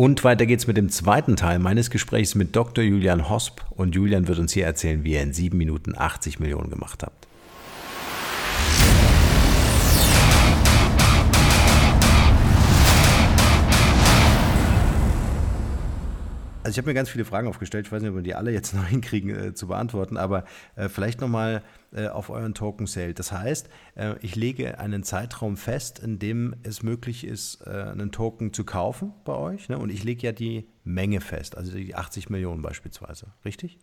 Und weiter geht's mit dem zweiten Teil meines Gesprächs mit Dr. Julian Hosp. Und Julian wird uns hier erzählen, wie er in sieben Minuten 80 Millionen gemacht hat. Also ich habe mir ganz viele Fragen aufgestellt. Ich weiß nicht, ob wir die alle jetzt noch hinkriegen äh, zu beantworten, aber äh, vielleicht nochmal auf euren Token Sale. Das heißt, äh, ich lege einen Zeitraum fest, in dem es möglich ist, äh, einen Token zu kaufen bei euch. Ne? Und ich lege ja die Menge fest, also die 80 Millionen beispielsweise. Richtig?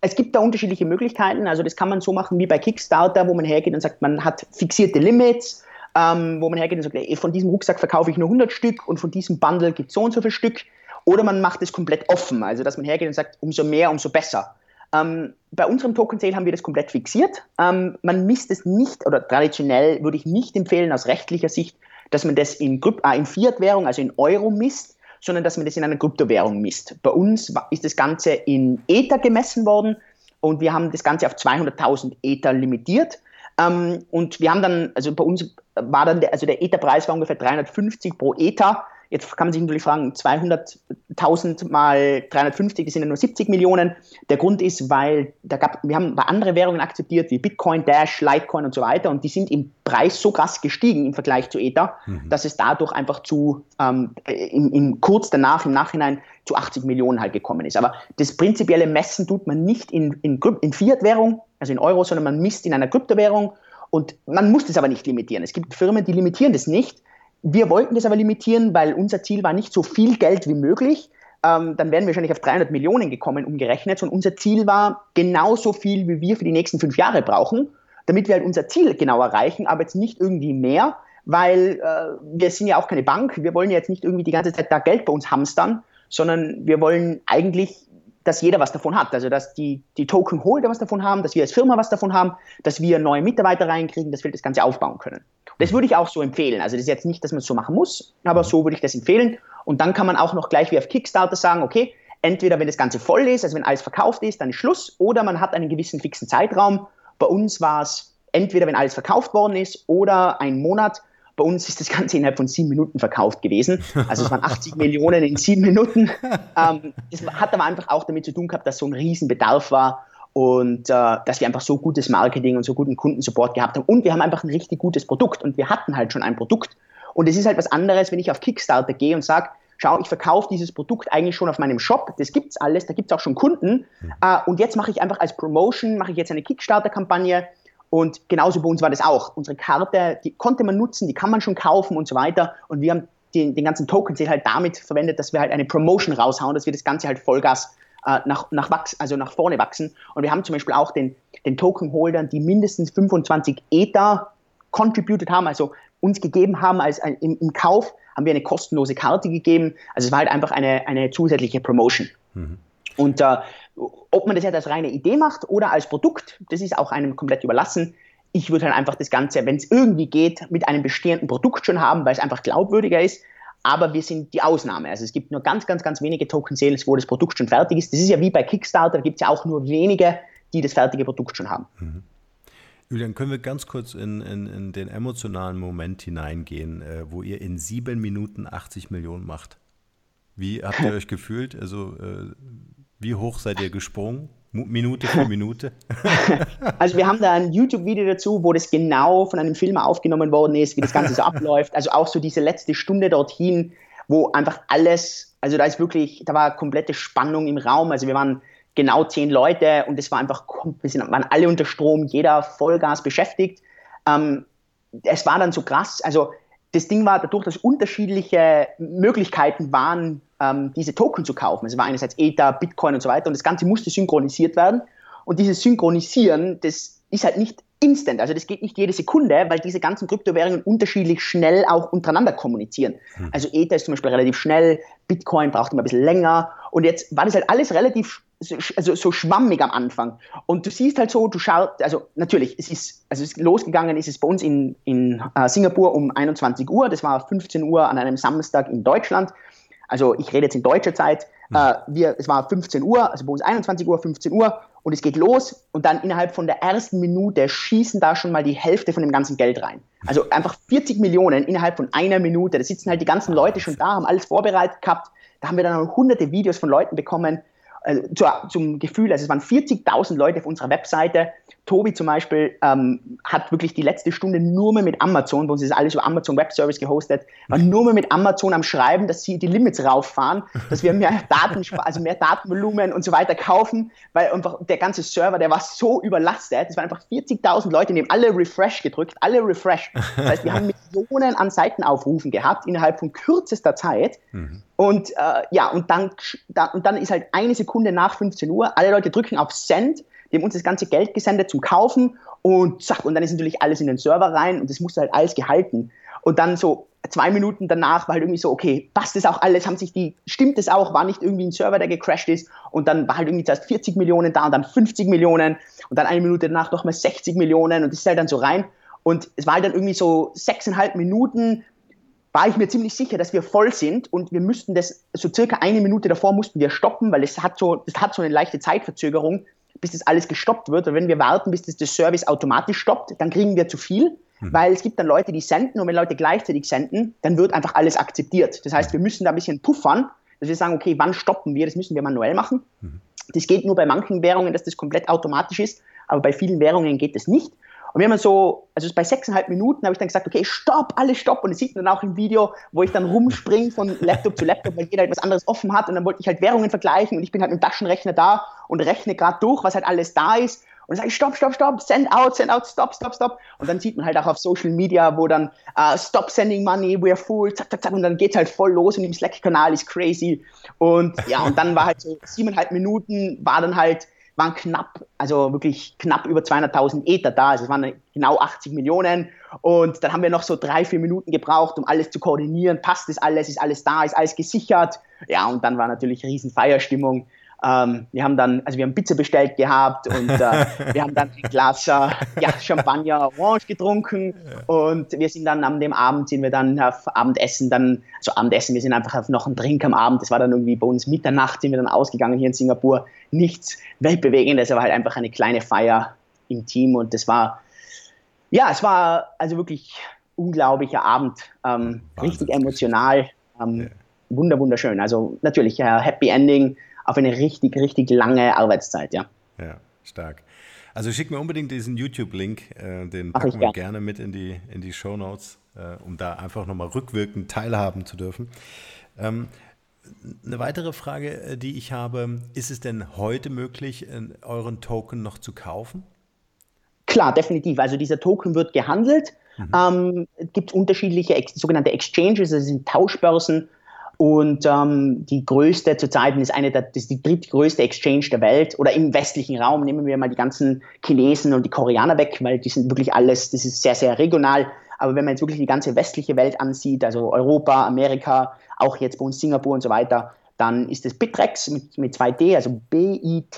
Es gibt da unterschiedliche Möglichkeiten. Also das kann man so machen wie bei Kickstarter, wo man hergeht und sagt, man hat fixierte Limits. Ähm, wo man hergeht und sagt, ey, von diesem Rucksack verkaufe ich nur 100 Stück und von diesem Bundle gibt es so und so viele Stück. Oder man macht es komplett offen, also dass man hergeht und sagt, umso mehr, umso besser. Ähm, bei unserem Token Sale haben wir das komplett fixiert. Ähm, man misst es nicht, oder traditionell würde ich nicht empfehlen aus rechtlicher Sicht, dass man das in, äh, in Fiat-Währung, also in Euro misst, sondern dass man das in einer Kryptowährung misst. Bei uns ist das Ganze in Ether gemessen worden und wir haben das Ganze auf 200.000 Ether limitiert. Ähm, und wir haben dann, also bei uns war dann, der, also der Ether-Preis war ungefähr 350 pro Ether. Jetzt kann man sich natürlich fragen, 200.000 mal 350, das sind ja nur 70 Millionen. Der Grund ist, weil da gab, wir haben bei anderen Währungen akzeptiert, wie Bitcoin, Dash, Litecoin und so weiter, und die sind im Preis so krass gestiegen im Vergleich zu Ether, mhm. dass es dadurch einfach zu, ähm, im, im, kurz danach, im Nachhinein, zu 80 Millionen halt gekommen ist. Aber das prinzipielle Messen tut man nicht in, in, in Fiat-Währung, also in Euro, sondern man misst in einer Kryptowährung. Und man muss das aber nicht limitieren. Es gibt Firmen, die limitieren das nicht wir wollten das aber limitieren, weil unser Ziel war nicht so viel Geld wie möglich. Ähm, dann wären wir wahrscheinlich auf 300 Millionen gekommen, umgerechnet. Und unser Ziel war genauso viel, wie wir für die nächsten fünf Jahre brauchen, damit wir halt unser Ziel genau erreichen, aber jetzt nicht irgendwie mehr, weil äh, wir sind ja auch keine Bank. Wir wollen ja jetzt nicht irgendwie die ganze Zeit da Geld bei uns hamstern, sondern wir wollen eigentlich dass jeder was davon hat. Also dass die, die Token-Holder was davon haben, dass wir als Firma was davon haben, dass wir neue Mitarbeiter reinkriegen, dass wir das Ganze aufbauen können. Das würde ich auch so empfehlen. Also das ist jetzt nicht, dass man es so machen muss, aber so würde ich das empfehlen. Und dann kann man auch noch gleich wie auf Kickstarter sagen, okay, entweder wenn das Ganze voll ist, also wenn alles verkauft ist, dann ist Schluss, oder man hat einen gewissen fixen Zeitraum. Bei uns war es entweder, wenn alles verkauft worden ist, oder ein Monat. Bei uns ist das Ganze innerhalb von sieben Minuten verkauft gewesen. Also es waren 80 Millionen in sieben Minuten. Ähm, das hat aber einfach auch damit zu tun gehabt, dass so ein Riesenbedarf war und äh, dass wir einfach so gutes Marketing und so guten Kundensupport gehabt haben. Und wir haben einfach ein richtig gutes Produkt und wir hatten halt schon ein Produkt. Und es ist halt was anderes, wenn ich auf Kickstarter gehe und sage, schau, ich verkaufe dieses Produkt eigentlich schon auf meinem Shop, das gibt's alles, da gibt's auch schon Kunden. Mhm. Äh, und jetzt mache ich einfach als Promotion, mache ich jetzt eine Kickstarter-Kampagne. Und genauso bei uns war das auch. Unsere Karte, die konnte man nutzen, die kann man schon kaufen und so weiter. Und wir haben den, den ganzen Token halt damit verwendet, dass wir halt eine Promotion raushauen, dass wir das Ganze halt Vollgas äh, nach, nach, wachs, also nach vorne wachsen. Und wir haben zum Beispiel auch den, den Token-Holdern, die mindestens 25 Ether contributed haben, also uns gegeben haben als ein, im, im, Kauf, haben wir eine kostenlose Karte gegeben. Also es war halt einfach eine, eine zusätzliche Promotion. Mhm. Und äh, ob man das jetzt als reine Idee macht oder als Produkt, das ist auch einem komplett überlassen. Ich würde halt einfach das Ganze, wenn es irgendwie geht, mit einem bestehenden Produkt schon haben, weil es einfach glaubwürdiger ist. Aber wir sind die Ausnahme. Also es gibt nur ganz, ganz, ganz wenige Token-Sales, wo das Produkt schon fertig ist. Das ist ja wie bei Kickstarter, da gibt es ja auch nur wenige, die das fertige Produkt schon haben. Mhm. Julian, können wir ganz kurz in, in, in den emotionalen Moment hineingehen, äh, wo ihr in sieben Minuten 80 Millionen macht? Wie habt ihr euch gefühlt? Also äh, wie hoch seid ihr gesprungen? Minute für Minute? Also wir haben da ein YouTube-Video dazu, wo das genau von einem Film aufgenommen worden ist, wie das Ganze so abläuft. Also auch so diese letzte Stunde dorthin, wo einfach alles, also da ist wirklich, da war komplette Spannung im Raum. Also wir waren genau zehn Leute und es war einfach, wir sind, waren alle unter Strom, jeder Vollgas beschäftigt. Ähm, es war dann so krass, also das Ding war dadurch, dass unterschiedliche Möglichkeiten waren, ähm, diese Token zu kaufen. Es war einerseits Ether, Bitcoin und so weiter und das Ganze musste synchronisiert werden. Und dieses Synchronisieren, das ist halt nicht instant, also das geht nicht jede Sekunde, weil diese ganzen Kryptowährungen unterschiedlich schnell auch untereinander kommunizieren. Hm. Also Ether ist zum Beispiel relativ schnell, Bitcoin braucht immer ein bisschen länger und jetzt war das halt alles relativ also so schwammig am Anfang. Und du siehst halt so, du schaust, also natürlich, es ist, also es ist losgegangen ist es bei uns in, in uh, Singapur um 21 Uhr, das war 15 Uhr an einem Samstag in Deutschland. Also ich rede jetzt in deutscher Zeit. Mhm. Uh, wir, es war 15 Uhr, also bei uns 21 Uhr, 15 Uhr und es geht los und dann innerhalb von der ersten Minute schießen da schon mal die Hälfte von dem ganzen Geld rein. Also einfach 40 Millionen innerhalb von einer Minute. Da sitzen halt die ganzen Leute schon da, haben alles vorbereitet gehabt. Da haben wir dann noch hunderte Videos von Leuten bekommen, also zu, zum Gefühl, also es waren 40.000 Leute auf unserer Webseite. Tobi zum Beispiel ähm, hat wirklich die letzte Stunde nur mehr mit Amazon, bei uns ist alles über Amazon Web Service gehostet, war nur mehr mit Amazon am Schreiben, dass sie die Limits rauffahren, dass wir mehr Daten, also mehr Datenvolumen und so weiter kaufen, weil einfach der ganze Server, der war so überlastet. Es waren einfach 40.000 Leute, die haben alle Refresh gedrückt, alle Refresh. Das heißt, wir haben Millionen an Seitenaufrufen gehabt innerhalb von kürzester Zeit. Mhm. Und äh, ja, und dann, da, und dann ist halt eine Sekunde nach 15 Uhr, alle Leute drücken auf Send, die haben uns das ganze Geld gesendet zum Kaufen und zack, und dann ist natürlich alles in den Server rein und das musste halt alles gehalten. Und dann so zwei Minuten danach war halt irgendwie so, okay, passt das auch alles, haben sich die, stimmt das auch, war nicht irgendwie ein Server, der gecrashed ist und dann war halt irgendwie zuerst 40 Millionen da und dann 50 Millionen und dann eine Minute danach nochmal 60 Millionen und das ist halt dann so rein. Und es war halt dann irgendwie so sechseinhalb Minuten, war ich mir ziemlich sicher, dass wir voll sind und wir müssten das, so circa eine Minute davor mussten wir stoppen, weil es hat so, es hat so eine leichte Zeitverzögerung, bis das alles gestoppt wird. Und wenn wir warten, bis das der Service automatisch stoppt, dann kriegen wir zu viel, mhm. weil es gibt dann Leute, die senden und wenn Leute gleichzeitig senden, dann wird einfach alles akzeptiert. Das heißt, wir müssen da ein bisschen puffern, dass wir sagen, okay, wann stoppen wir? Das müssen wir manuell machen. Mhm. Das geht nur bei manchen Währungen, dass das komplett automatisch ist, aber bei vielen Währungen geht das nicht. Und wir haben so, also bei sechseinhalb Minuten habe ich dann gesagt, okay, stopp, alles stopp. Und das sieht man dann auch im Video, wo ich dann rumspringe von Laptop zu Laptop, weil jeder halt was anderes offen hat. Und dann wollte ich halt Währungen vergleichen und ich bin halt mit dem Taschenrechner da und rechne gerade durch, was halt alles da ist. Und dann sage ich, stopp, stopp, stopp, send out, send out, stop, stop, stop. Und dann sieht man halt auch auf Social Media, wo dann uh, stop sending money, we're full, zack, zack, zack. Und dann geht's halt voll los und im Slack-Kanal ist crazy. Und ja, und dann war halt so siebeneinhalb Minuten, war dann halt waren knapp, also wirklich knapp über 200.000 Ether da. Also es waren genau 80 Millionen. Und dann haben wir noch so drei, vier Minuten gebraucht, um alles zu koordinieren. Passt das alles? Ist alles da? Ist alles gesichert? Ja, und dann war natürlich riesen Feierstimmung. Ähm, wir haben dann, also wir haben Pizza bestellt gehabt und äh, wir haben dann ein Glas äh, ja, Champagner Orange getrunken und wir sind dann am dem Abend sind wir dann auf Abendessen dann, also Abendessen, wir sind einfach auf noch ein Drink am Abend, das war dann irgendwie bei uns Mitternacht, sind wir dann ausgegangen hier in Singapur. Nichts Weltbewegendes, aber halt einfach eine kleine Feier im Team und das war, ja, es war also wirklich unglaublicher Abend, ähm, richtig emotional, ähm, ja. wunder, wunderschön. Also natürlich äh, Happy Ending, auf eine richtig, richtig lange Arbeitszeit, ja. Ja, stark. Also schick mir unbedingt diesen YouTube-Link, äh, den packen wir gerne mit in die, in die Show Notes, äh, um da einfach nochmal rückwirkend teilhaben zu dürfen. Ähm, eine weitere Frage, äh, die ich habe, ist es denn heute möglich, äh, euren Token noch zu kaufen? Klar, definitiv. Also dieser Token wird gehandelt. Mhm. Ähm, es gibt unterschiedliche sogenannte Exchanges, das sind Tauschbörsen, Und ähm, die größte zurzeit ist eine der, das ist die drittgrößte Exchange der Welt oder im westlichen Raum. Nehmen wir mal die ganzen Chinesen und die Koreaner weg, weil die sind wirklich alles, das ist sehr, sehr regional. Aber wenn man jetzt wirklich die ganze westliche Welt ansieht, also Europa, Amerika, auch jetzt bei uns Singapur und so weiter, dann ist es Bittrex mit, mit 2D, also B-I-T-T-R-E-X.com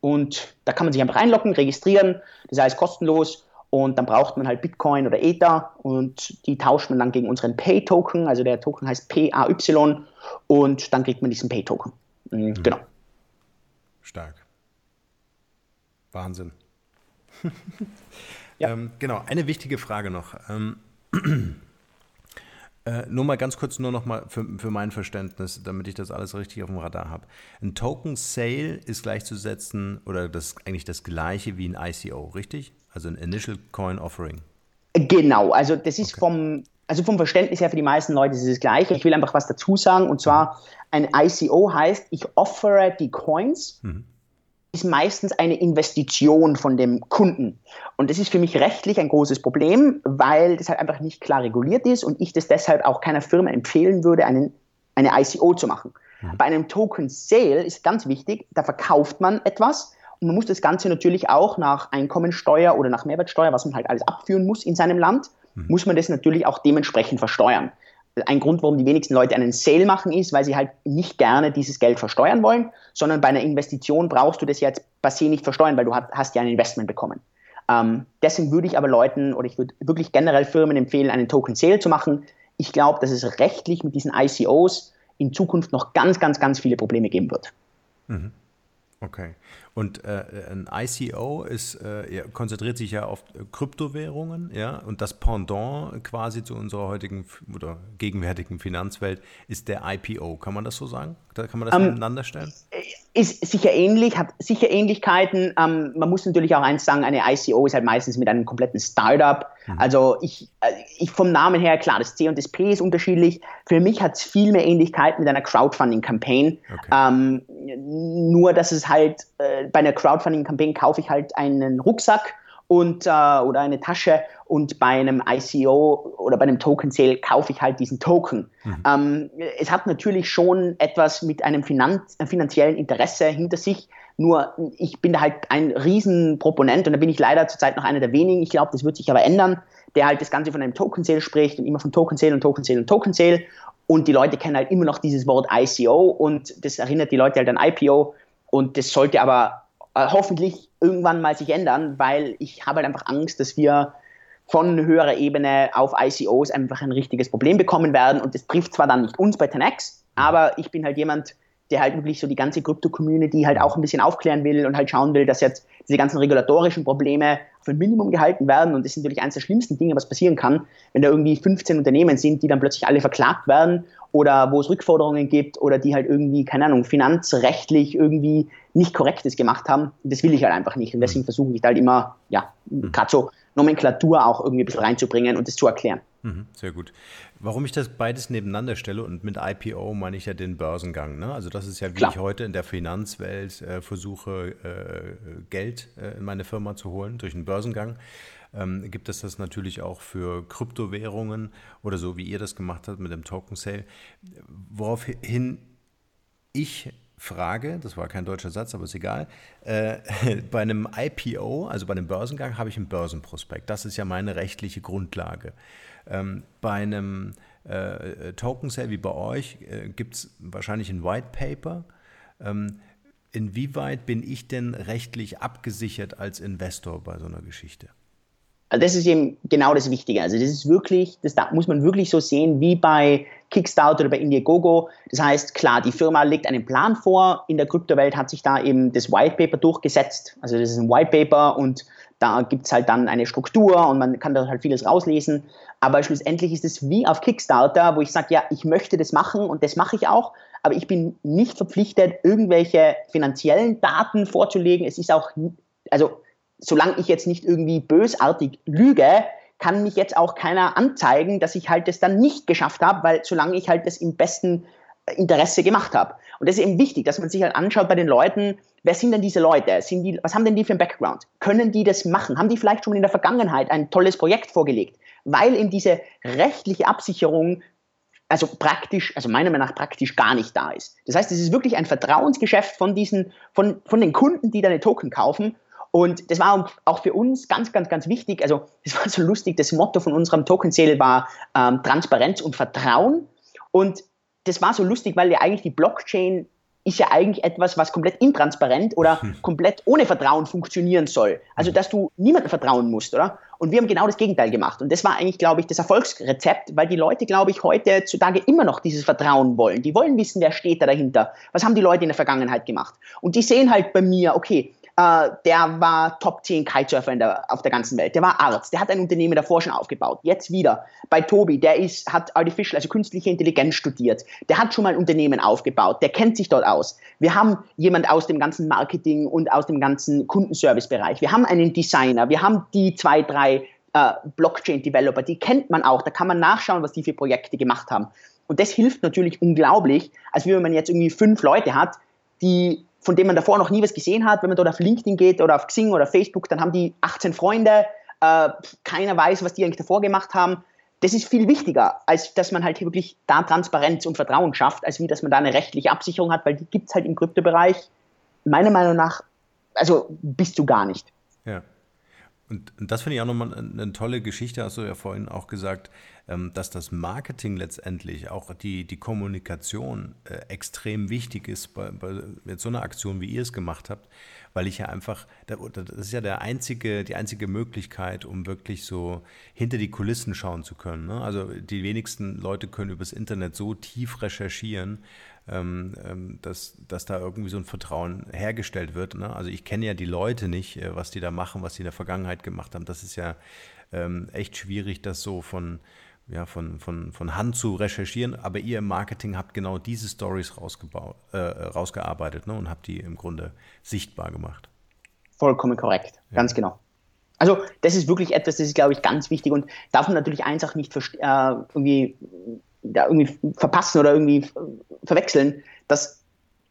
und da kann man sich einfach einloggen, registrieren, das heißt kostenlos und dann braucht man halt Bitcoin oder Ether und die tauscht man dann gegen unseren Pay-Token. Also der Token heißt PAY und dann kriegt man diesen Pay-Token. Mhm. mhm. Genau. Stark. Wahnsinn. ja. ähm, genau, eine wichtige Frage noch. Ähm, äh, nur mal ganz kurz, nur noch mal für, für mein Verständnis, damit ich das alles richtig auf dem Radar habe. Ein Token Sale ist gleichzusetzen oder das eigentlich das gleiche wie ein ICO, richtig? Also ein Initial Coin Offering. Genau, also das ist okay. vom, also vom Verständnis her für die meisten Leute ist es das Gleiche. Ich will einfach was dazu sagen und zwar ein ICO heißt, ich offere die Coins. Mhm. Ist meistens eine Investition von dem Kunden. Und das ist für mich rechtlich ein großes Problem, weil das halt einfach nicht klar reguliert ist und ich das deshalb auch keiner Firma empfehlen würde, einen, eine ICO zu machen. Mhm. Bei einem Token Sale ist ganz wichtig, da verkauft man etwas, man muss das Ganze natürlich auch nach Einkommensteuer oder nach Mehrwertsteuer, was man halt alles abführen muss in seinem Land, mhm. muss man das natürlich auch dementsprechend versteuern. Ein Grund, warum die wenigsten Leute einen Sale machen, ist, weil sie halt nicht gerne dieses Geld versteuern wollen, sondern bei einer Investition brauchst du das jetzt per se nicht versteuern, weil du hast ja ein Investment bekommen. Ähm, deswegen würde ich aber Leuten oder ich würde wirklich generell Firmen empfehlen, einen Token Sale zu machen. Ich glaube, dass es rechtlich mit diesen ICOs in Zukunft noch ganz, ganz, ganz viele Probleme geben wird. Mhm. Okay. Und äh, ein ICO ist, äh, konzentriert sich ja auf Kryptowährungen, ja, und das Pendant quasi zu unserer heutigen oder gegenwärtigen Finanzwelt ist der IPO. Kann man das so sagen? Kann man das ähm, nebeneinander stellen? Ist sicher ähnlich, hat sicher Ähnlichkeiten. Ähm, man muss natürlich auch eins sagen, eine ICO ist halt meistens mit einem kompletten Startup. Mhm. Also ich, äh, ich vom Namen her, klar, das C und das P ist unterschiedlich. Für mich hat es viel mehr Ähnlichkeit mit einer Crowdfunding-Campaign. Okay. Ähm, nur, dass es halt äh, bei einer Crowdfunding-Campaign kaufe ich halt einen Rucksack und, äh, oder eine Tasche und bei einem ICO oder bei einem Token Sale kaufe ich halt diesen Token. Mhm. Ähm, es hat natürlich schon etwas mit einem Finanz finanziellen Interesse hinter sich, nur ich bin da halt ein Riesenproponent und da bin ich leider zurzeit noch einer der wenigen. Ich glaube, das wird sich aber ändern, der halt das Ganze von einem Token Sale spricht und immer von Token Sale und Token Sale und Token Sale. Und die Leute kennen halt immer noch dieses Wort ICO und das erinnert die Leute halt an IPO. Und das sollte aber äh, hoffentlich irgendwann mal sich ändern, weil ich habe halt einfach Angst, dass wir von höherer Ebene auf ICOs einfach ein richtiges Problem bekommen werden. Und das trifft zwar dann nicht uns bei 10x, aber ich bin halt jemand, der halt wirklich so die ganze Krypto-Community halt auch ein bisschen aufklären will und halt schauen will, dass jetzt diese ganzen regulatorischen Probleme auf ein Minimum gehalten werden. Und das ist natürlich eines der schlimmsten Dinge, was passieren kann, wenn da irgendwie 15 Unternehmen sind, die dann plötzlich alle verklagt werden oder wo es Rückforderungen gibt oder die halt irgendwie, keine Ahnung, finanzrechtlich irgendwie nicht Korrektes gemacht haben. Das will ich halt einfach nicht. Und deswegen mhm. versuche ich halt immer, ja, mhm. gerade so Nomenklatur auch irgendwie ein bisschen reinzubringen und das zu erklären. Mhm, sehr gut. Warum ich das beides nebeneinander stelle und mit IPO meine ich ja den Börsengang. Ne? Also das ist ja, wie Klar. ich heute in der Finanzwelt äh, versuche, äh, Geld äh, in meine Firma zu holen durch einen Börsengang. Ähm, gibt es das natürlich auch für Kryptowährungen oder so, wie ihr das gemacht habt mit dem Token Sale. Woraufhin ich frage, das war kein deutscher Satz, aber ist egal, äh, bei einem IPO, also bei einem Börsengang, habe ich einen Börsenprospekt. Das ist ja meine rechtliche Grundlage. Ähm, bei einem äh, Token Sale wie bei euch äh, gibt es wahrscheinlich ein White Paper. Ähm, inwieweit bin ich denn rechtlich abgesichert als Investor bei so einer Geschichte? Also das ist eben genau das Wichtige. Also das ist wirklich, das muss man wirklich so sehen wie bei Kickstarter oder bei Indiegogo. Das heißt, klar, die Firma legt einen Plan vor. In der Kryptowelt hat sich da eben das White Paper durchgesetzt. Also das ist ein White Paper und da gibt es halt dann eine Struktur und man kann da halt vieles rauslesen. Aber schlussendlich ist es wie auf Kickstarter, wo ich sage, ja, ich möchte das machen und das mache ich auch, aber ich bin nicht verpflichtet, irgendwelche finanziellen Daten vorzulegen. Es ist auch, also solange ich jetzt nicht irgendwie bösartig lüge, kann mich jetzt auch keiner anzeigen, dass ich halt das dann nicht geschafft habe, weil solange ich halt das im besten äh, Interesse gemacht habe. Und das ist eben wichtig, dass man sich halt anschaut bei den Leuten, wer sind denn diese Leute? Sind die, was haben denn die für einen Background? Können die das machen? Haben die vielleicht schon in der Vergangenheit ein tolles Projekt vorgelegt? Weil eben diese rechtliche Absicherung also praktisch, also meiner Meinung nach praktisch gar nicht da ist. Das heißt, es ist wirklich ein Vertrauensgeschäft von diesen, von, von den Kunden, die deine Token kaufen. Und das war auch für uns ganz, ganz, ganz wichtig. Also, das war so lustig. Das Motto von unserem Token Sale war ähm, Transparenz und Vertrauen. Und das war so lustig, weil ja eigentlich die Blockchain ist ja eigentlich etwas, was komplett intransparent oder hm. komplett ohne Vertrauen funktionieren soll. Also, dass du niemandem vertrauen musst, oder? Und wir haben genau das Gegenteil gemacht. Und das war eigentlich, glaube ich, das Erfolgsrezept, weil die Leute, glaube ich, heutzutage immer noch dieses Vertrauen wollen. Die wollen wissen, wer steht da dahinter. Was haben die Leute in der Vergangenheit gemacht? Und die sehen halt bei mir, okay, äh, der war Top 10 Kitesurfer auf der ganzen Welt. Der war Arzt, der hat ein Unternehmen davor schon aufgebaut. Jetzt wieder bei Tobi, der ist, hat Artificial, also künstliche Intelligenz studiert. Der hat schon mal ein Unternehmen aufgebaut, der kennt sich dort aus. Wir haben jemand aus dem ganzen Marketing und aus dem ganzen Kundenservice-Bereich. Wir haben einen Designer, wir haben die zwei, drei äh, Blockchain-Developer, die kennt man auch. Da kann man nachschauen, was die für Projekte gemacht haben. Und das hilft natürlich unglaublich, als wenn man jetzt irgendwie fünf Leute hat, die von dem man davor noch nie was gesehen hat. Wenn man dort auf LinkedIn geht oder auf Xing oder Facebook, dann haben die 18 Freunde, äh, keiner weiß, was die eigentlich davor gemacht haben. Das ist viel wichtiger, als dass man halt wirklich da Transparenz und Vertrauen schafft, als wie dass man da eine rechtliche Absicherung hat, weil die gibt es halt im Kryptobereich meiner Meinung nach, also bist du gar nicht. Ja. Und, und das finde ich auch nochmal eine, tolle Geschichte, hast du ja vorhin auch gesagt, ähm, dass das Marketing letztendlich, auch die, die Kommunikation äh, extrem wichtig ist bei, bei so einer Aktion, wie ihr es gemacht habt, weil ich ja einfach, das ist ja der einzige, die einzige Möglichkeit, um wirklich so hinter die Kulissen schauen zu können. Ne? Also die wenigsten Leute können übers Internet so tief recherchieren, ähm, ähm, dass, dass da irgendwie so ein Vertrauen hergestellt wird. Ne? Also ich kenne ja die Leute nicht, äh, was die da machen, was sie in der Vergangenheit gemacht haben. Das ist ja ähm, echt schwierig, das so von, ja, von, von, von Hand zu recherchieren. Aber ihr im Marketing habt genau diese Stories äh, rausgearbeitet ne? und habt die im Grunde sichtbar gemacht. Vollkommen korrekt, ja. ganz genau. Also das ist wirklich etwas, das ist, glaube ich, ganz wichtig und darf man natürlich eins auch nicht äh, irgendwie da irgendwie verpassen oder irgendwie verwechseln, dass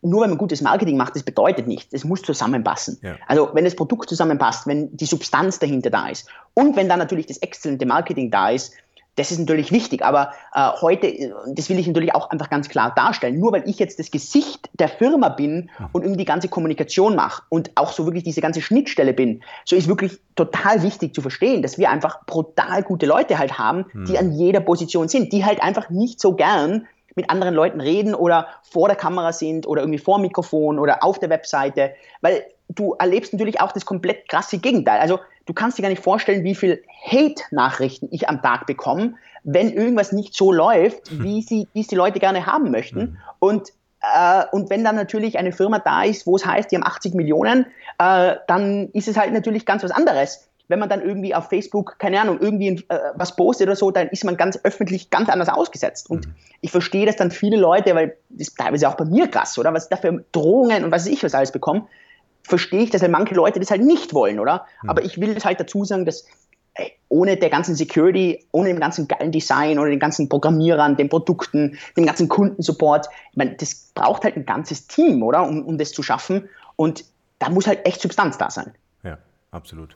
nur wenn man gutes Marketing macht, das bedeutet nichts. Es muss zusammenpassen. Ja. Also wenn das Produkt zusammenpasst, wenn die Substanz dahinter da ist und wenn dann natürlich das exzellente Marketing da ist, das ist natürlich wichtig, aber äh, heute, das will ich natürlich auch einfach ganz klar darstellen, nur weil ich jetzt das Gesicht der Firma bin und irgendwie die ganze Kommunikation mache und auch so wirklich diese ganze Schnittstelle bin, so ist wirklich total wichtig zu verstehen, dass wir einfach brutal gute Leute halt haben, die hm. an jeder Position sind, die halt einfach nicht so gern mit anderen Leuten reden oder vor der Kamera sind oder irgendwie vor Mikrofon oder auf der Webseite, weil du erlebst natürlich auch das komplett krasse Gegenteil. Also du kannst dir gar nicht vorstellen, wie viel Hate-Nachrichten ich am Tag bekomme, wenn irgendwas nicht so läuft, hm. wie sie, wie es die Leute gerne haben möchten. Mhm. Und äh, und wenn dann natürlich eine Firma da ist, wo es heißt, die haben 80 Millionen, äh, dann ist es halt natürlich ganz was anderes. Wenn man dann irgendwie auf Facebook, keine Ahnung, irgendwie äh, was postet oder so, dann ist man ganz öffentlich ganz anders ausgesetzt. Und mhm. ich verstehe das dann viele Leute, weil das ist teilweise auch bei mir krass, oder? Was da für Drohungen und was ich was alles bekomme verstehe ich, dass halt manche Leute das halt nicht wollen, oder? Mhm. Aber ich will das halt dazu sagen, dass ey, ohne der ganzen Security, ohne dem ganzen geilen Design, ohne den ganzen Programmierern, den Produkten, dem ganzen Kundensupport, ich meine, das braucht halt ein ganzes Team, oder? Um, um das zu schaffen. Und da muss halt echt Substanz da sein. Ja, absolut.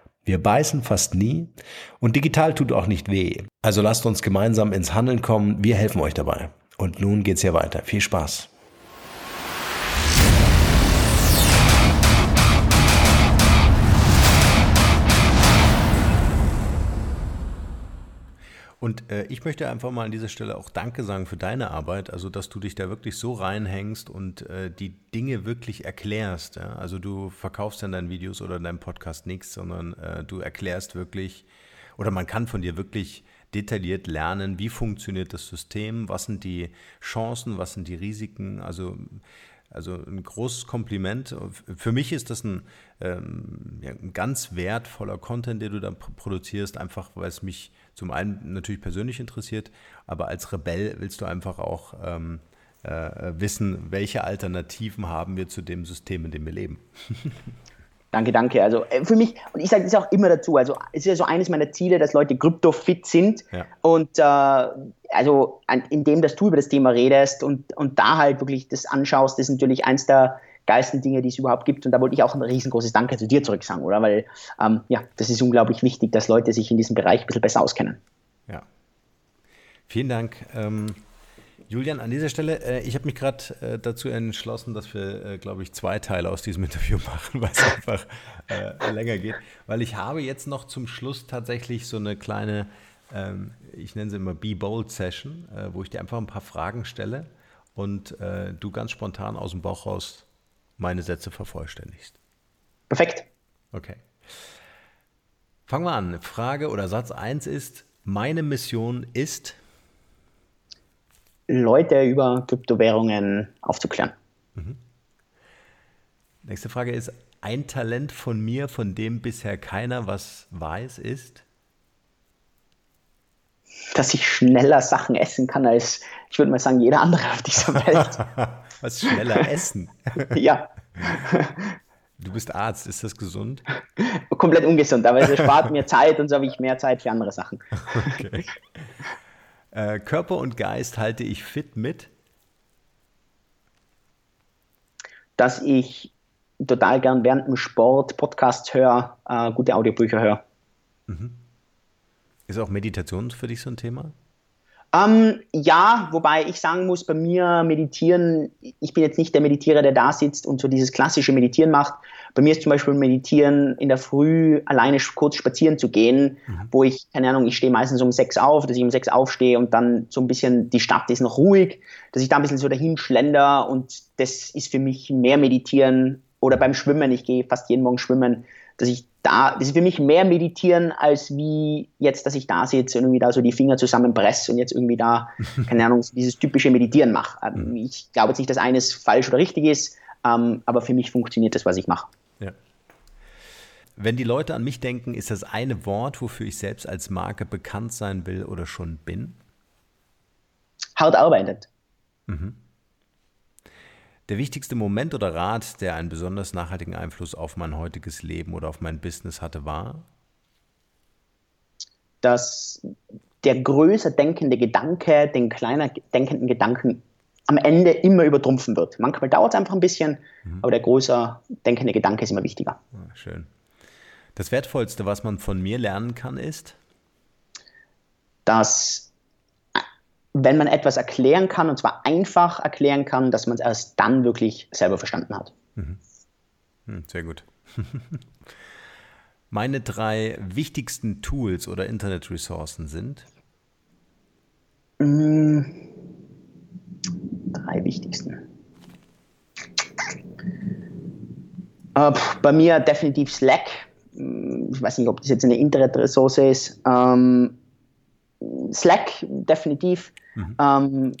Wir beißen fast nie und digital tut auch nicht weh. Also lasst uns gemeinsam ins Handeln kommen. Wir helfen euch dabei. Und nun geht's hier weiter. Viel Spaß. Und äh, ich möchte einfach mal an dieser Stelle auch Danke sagen für deine Arbeit, also dass du dich da wirklich so reinhängst und äh, die Dinge wirklich erklärst. Ja? Also du verkaufst in deinen Videos oder in deinem Podcast nichts, sondern äh, du erklärst wirklich, oder man kann von dir wirklich detailliert lernen, wie funktioniert das System, was sind die Chancen, was sind die Risiken. Also also ein großes Kompliment. Für mich ist das ein, ähm, ja, ein ganz wertvoller Content, den du da produzierst, einfach weil es mich zum einen natürlich persönlich interessiert, aber als Rebell willst du einfach auch ähm, äh, wissen, welche Alternativen haben wir zu dem System, in dem wir leben. Danke, danke. Also äh, für mich, und ich sage das auch immer dazu, also es ist ja so eines meiner Ziele, dass Leute kryptofit sind. Ja. Und äh, also indem dass du über das Thema redest und, und da halt wirklich das anschaust, ist natürlich eins der geilsten Dinge, die es überhaupt gibt. Und da wollte ich auch ein riesengroßes Danke zu dir zurück sagen, oder? Weil ähm, ja, das ist unglaublich wichtig, dass Leute sich in diesem Bereich ein bisschen besser auskennen. Ja. Vielen Dank. Ähm Julian, an dieser Stelle, äh, ich habe mich gerade äh, dazu entschlossen, dass wir, äh, glaube ich, zwei Teile aus diesem Interview machen, weil es einfach äh, länger geht. Weil ich habe jetzt noch zum Schluss tatsächlich so eine kleine, ähm, ich nenne sie immer Be Bold Session, äh, wo ich dir einfach ein paar Fragen stelle und äh, du ganz spontan aus dem Bauch raus meine Sätze vervollständigst. Perfekt. Okay. Fangen wir an. Frage oder Satz 1 ist, meine Mission ist Leute über Kryptowährungen aufzuklären. Mhm. Nächste Frage ist, ein Talent von mir, von dem bisher keiner was weiß, ist? Dass ich schneller Sachen essen kann als, ich würde mal sagen, jeder andere auf dieser Welt. was schneller essen? ja. Du bist Arzt, ist das gesund? Komplett ungesund, aber es erspart mir Zeit und so habe ich mehr Zeit für andere Sachen. Okay. Äh, Körper und Geist halte ich fit mit? Dass ich total gern während dem Sport Podcasts höre, äh, gute Audiobücher höre. Mhm. Ist auch Meditation für dich so ein Thema? Ähm, ja, wobei ich sagen muss, bei mir meditieren, ich bin jetzt nicht der Meditierer, der da sitzt und so dieses klassische Meditieren macht. Bei mir ist zum Beispiel Meditieren in der Früh alleine kurz spazieren zu gehen, mhm. wo ich, keine Ahnung, ich stehe meistens um sechs auf, dass ich um sechs aufstehe und dann so ein bisschen, die Stadt ist noch ruhig, dass ich da ein bisschen so dahin schlender und das ist für mich mehr Meditieren oder beim Schwimmen, ich gehe fast jeden Morgen schwimmen, dass ich da, das ist für mich mehr meditieren, als wie jetzt, dass ich da sitze und irgendwie da so die Finger zusammenpresse und jetzt irgendwie da, keine Ahnung, dieses typische Meditieren mache. Ähm, mhm. Ich glaube jetzt nicht, dass eines falsch oder richtig ist, ähm, aber für mich funktioniert das, was ich mache. Ja. Wenn die Leute an mich denken, ist das eine Wort, wofür ich selbst als Marke bekannt sein will oder schon bin? Hart arbeitet. Mhm. Der wichtigste Moment oder Rat, der einen besonders nachhaltigen Einfluss auf mein heutiges Leben oder auf mein Business hatte, war? Dass der größer denkende Gedanke den kleiner denkenden Gedanken am Ende immer übertrumpfen wird. Manchmal dauert es einfach ein bisschen, mhm. aber der größer denkende Gedanke ist immer wichtiger. Ah, schön. Das Wertvollste, was man von mir lernen kann, ist? Dass wenn man etwas erklären kann, und zwar einfach erklären kann, dass man es erst dann wirklich selber verstanden hat. Mhm. Hm, sehr gut. Meine drei wichtigsten Tools oder Internetressourcen sind? Mm, drei wichtigsten. Äh, bei mir definitiv Slack. Mm, ich weiß nicht, ob das jetzt eine Internetressource ist. Ähm, Slack definitiv. Mhm. Ähm,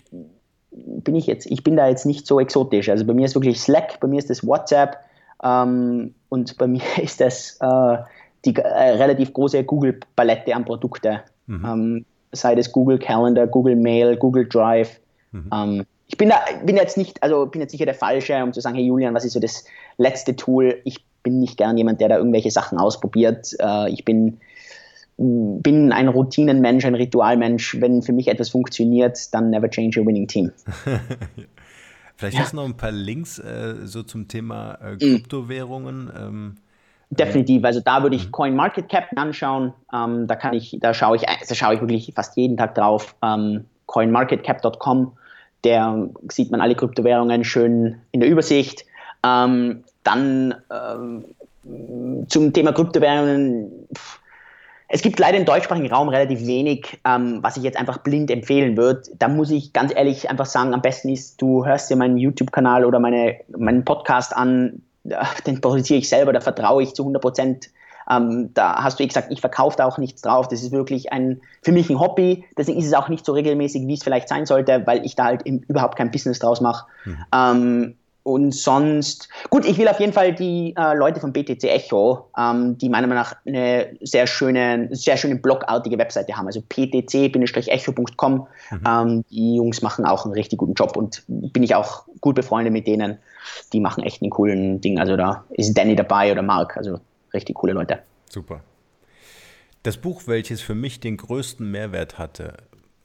bin ich jetzt, ich bin da jetzt nicht so exotisch. Also bei mir ist wirklich Slack, bei mir ist das WhatsApp ähm, und bei mir ist das äh, die äh, relativ große Google-Palette an Produkte. Mhm. Ähm, sei das Google Calendar, Google Mail, Google Drive. Mhm. Ähm, ich bin da, bin jetzt nicht, also bin jetzt sicher der Falsche, um zu sagen, hey Julian, was ist so das letzte Tool? Ich bin nicht gern jemand, der da irgendwelche Sachen ausprobiert. Äh, ich bin bin ein Routinenmensch, ein Ritualmensch. Wenn für mich etwas funktioniert, dann never change a winning team. Vielleicht ja. hast du noch ein paar Links äh, so zum Thema äh, mhm. Kryptowährungen. Ähm, Definitiv. Also da würde ich mhm. CoinMarketCap anschauen. Ähm, da kann ich, da schaue ich, da schaue ich wirklich fast jeden Tag drauf. Ähm, CoinMarketCap.com. Der sieht man alle Kryptowährungen schön in der Übersicht. Ähm, dann ähm, zum Thema Kryptowährungen. Pff, Es gibt leider im deutschsprachigen Raum relativ wenig, ähm, was ich jetzt einfach blind empfehlen würde. Da muss ich ganz ehrlich einfach sagen, am besten ist, du hörst dir meinen YouTube-Kanal oder meine, meinen Podcast an, den produziere ich selber, da vertraue ich zu 100 Prozent. Ähm, da hast du eh gesagt, ich verkaufe da auch nichts drauf. Das ist wirklich ein, für mich ein Hobby. Deswegen ist es auch nicht so regelmäßig, wie es vielleicht sein sollte, weil ich da halt überhaupt kein Business draus mache. Mhm. Ähm, und sonst, gut, ich will auf jeden Fall die äh, Leute von BTC Echo, ähm, die meiner Meinung nach eine sehr schöne, sehr schöne blogartige Webseite haben, also ptc-echo.com. Mhm. Ähm, die Jungs machen auch einen richtig guten Job und bin ich auch gut befreundet mit denen. Die machen echt einen coolen Ding. Also da ist Danny dabei oder Mark, also richtig coole Leute. Super. Das Buch, welches für mich den größten Mehrwert hatte,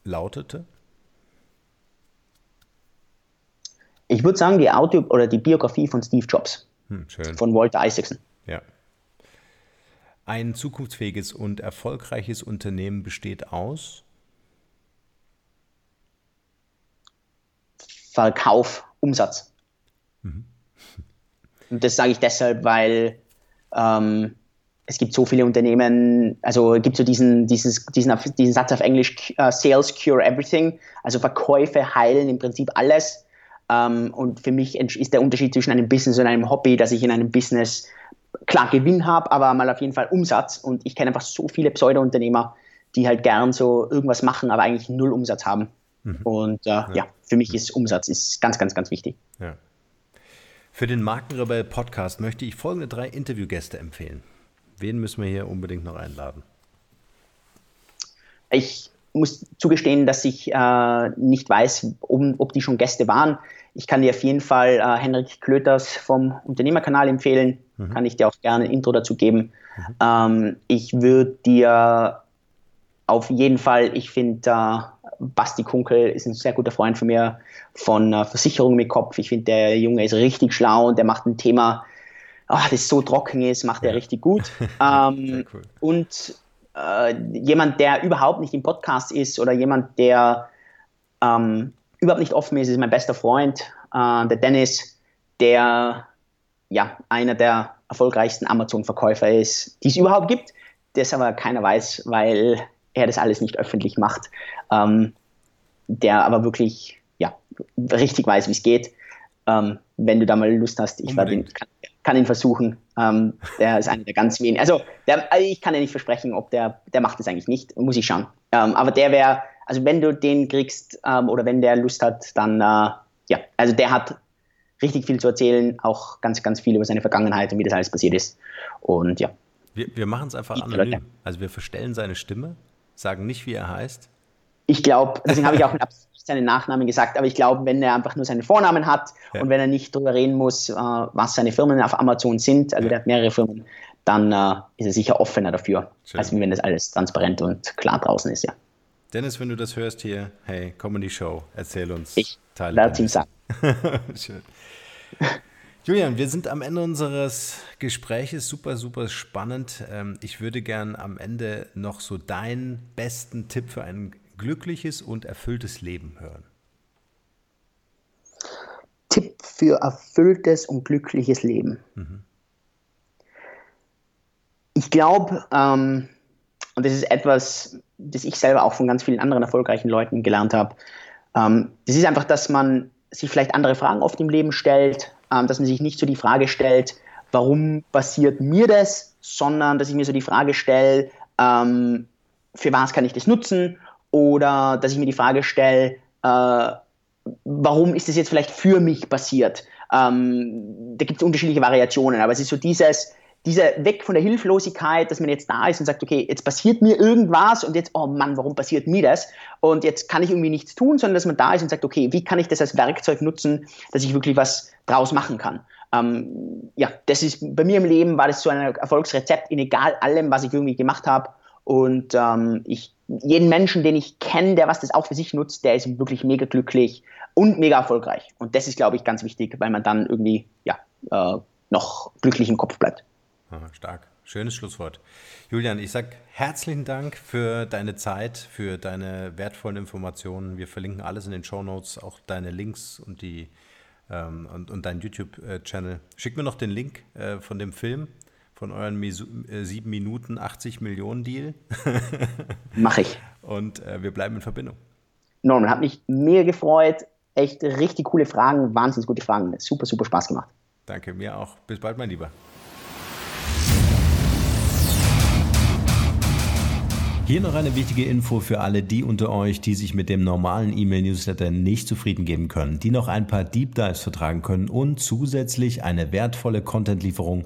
lautete? Ich würde sagen, die Auto oder die Biografie von Steve Jobs. Hm, von Walter Isaacson. Ja. Ein zukunftsfähiges und erfolgreiches Unternehmen besteht aus Verkauf, Umsatz. Mhm. Und das sage ich deshalb, weil ähm, es gibt so viele Unternehmen, also es gibt so diesen, dieses, diesen, diesen Satz auf Englisch, uh, Sales cure everything, also Verkäufe heilen im Prinzip alles. Ähm, und für mich ist der Unterschied zwischen einem Business und einem Hobby, dass ich in einem Business klar Gewinn habe, aber mal auf jeden Fall Umsatz. Und ich kenne einfach so viele Pseudo-Unternehmer, die halt gern so irgendwas machen, aber eigentlich null Umsatz haben. Mhm. Und äh, ja. ja. für mich ist Umsatz ist ganz, ganz, ganz wichtig. Ja. Für den Markenrebell Podcast möchte ich folgende drei Interviewgäste empfehlen. Wen müssen wir hier unbedingt noch einladen? Ich muss zugestehen, dass ich äh, nicht weiß, ob, ob, die schon Gäste waren. Ich kann dir auf jeden Fall äh, Henrik Klöters vom Unternehmerkanal empfehlen. Mhm. Kann ich dir auch gerne ein Intro dazu geben. Mhm. Ähm, ich würde dir auf jeden Fall, ich finde, äh, Basti Kunkel ist ein sehr guter Freund von mir von äh, Versicherung mit Kopf. Ich finde, der Junge ist richtig schlau und der macht ein Thema, oh, das so trocken ist, macht er richtig gut. Ähm, cool. Und äh, jemand, der überhaupt nicht im Podcast ist oder jemand, der ähm, überhaupt nicht offen ist, ist mein bester Freund, äh, der Dennis, der ja einer der erfolgreichsten Amazon-Verkäufer ist, die es überhaupt gibt, das aber keiner weiß, weil er das alles nicht öffentlich macht. Ähm, der aber wirklich ja, richtig weiß, wie es geht. Ähm, wenn du da mal Lust hast, ich den, kann, kann, ihn versuchen. Ähm, der ist einer der ganz wenigen. Also, der, also ich kann ja nicht versprechen, ob der, der macht das eigentlich nicht, muss ich schauen. Ähm, aber der wäre, also wenn du den kriegst ähm, oder wenn der Lust hat, dann äh, ja, also der hat richtig viel zu erzählen, auch ganz, ganz viel über seine Vergangenheit und wie das alles passiert ist. Und ja. Wir, wir machen es einfach anonym. Also wir verstellen seine Stimme, sagen nicht, wie er heißt. Ich glaube, deswegen habe ich auch seinen Nachnamen gesagt, aber ich glaube, wenn er einfach nur seinen Vornamen hat ja. und wenn er nicht darüber reden muss, äh, was seine Firmen auf Amazon sind, also ja. der hat mehrere Firmen, dann äh, ist er sicher offener dafür, Schön. als wenn das alles transparent und klar draußen ist, ja. Dennis, wenn du das hörst hier, hey, komm in die Show, erzähl uns. Ich werde ihm sagen. Schön. Julian, wir sind am Ende unseres Gespräches. Super, super spannend. Ähm, ich würde gern am Ende noch so deinen besten Tipp für ein glückliches und erfülltes Leben hören? Tipp für erfülltes und glückliches Leben. Mhm. Ich glaube, ähm, und das ist etwas, das ich selber auch von ganz vielen anderen erfolgreichen Leuten gelernt habe, ähm, das ist einfach, dass man sich vielleicht andere Fragen oft im Leben stellt, ähm, dass man sich nicht so die Frage stellt, warum passiert mir das, sondern dass ich mir so die Frage stelle, ähm, für was kann ich das nutzen oder dass ich mir die Frage stelle, äh, warum ist das jetzt vielleicht für mich passiert? Ähm, da gibt es unterschiedliche Variationen, aber es ist so dieses, dieser weg von der Hilflosigkeit, dass man jetzt da ist und sagt, okay, jetzt passiert mir irgendwas und jetzt, oh Mann, warum passiert mir das? Und jetzt kann ich irgendwie nichts tun, sondern dass man da ist und sagt, okay, wie kann ich das als Werkzeug nutzen, dass ich wirklich was draus machen kann? Ähm, ja, das ist bei mir im Leben war das so ein Erfolgsrezept in egal allem, was ich irgendwie gemacht habe. Und ähm, ich, jeden Menschen, den ich kenne, der was das auch für sich nutzt, der ist wirklich mega glücklich und mega erfolgreich. Und das ist, glaube ich, ganz wichtig, weil man dann irgendwie ja, äh, noch glücklich im Kopf bleibt. Aha, stark. Schönes Schlusswort. Julian, ich sage herzlichen Dank für deine Zeit, für deine wertvollen Informationen. Wir verlinken alles in den Show Notes, auch deine Links und, die, ähm, und, und deinen YouTube-Channel. Schick mir noch den Link äh, von dem Film von euren 7 äh, Minuten 80 Millionen Deal. Mache ich. Und äh, wir bleiben in Verbindung. Norman, hat mich mega gefreut. Echt richtig coole Fragen, wahnsinnig gute Fragen. Super, super Spaß gemacht. Danke, mir auch. Bis bald, mein Lieber. Hier noch eine wichtige Info für alle die unter euch, die sich mit dem normalen E-Mail-Newsletter nicht zufrieden geben können, die noch ein paar Deep Dives vertragen können und zusätzlich eine wertvolle Content-Lieferung